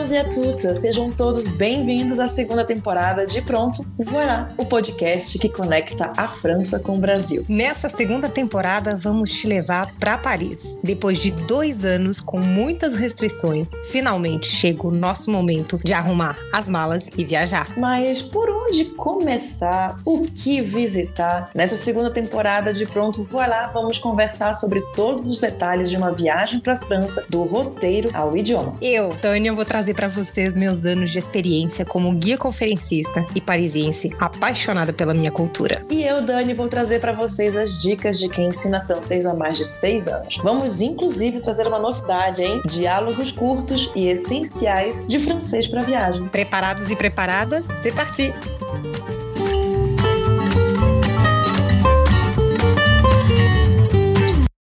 à toutes, sejam todos bem-vindos à segunda temporada de Pronto, Voilà, o podcast que conecta a França com o Brasil. Nessa segunda temporada, vamos te levar para Paris. Depois de dois anos com muitas restrições, finalmente chega o nosso momento de arrumar as malas e viajar. Mas por onde começar? O que visitar? Nessa segunda temporada de Pronto, Voilà, vamos conversar sobre todos os detalhes de uma viagem para a França, do roteiro ao idioma. Eu, Tânia, vou trazer para vocês meus anos de experiência como guia conferencista e parisiense apaixonada pela minha cultura. E eu, Dani, vou trazer para vocês as dicas de quem ensina francês há mais de seis anos. Vamos, inclusive, trazer uma novidade, hein? Diálogos curtos e essenciais de francês para viagem. Preparados e preparadas? C'est parti!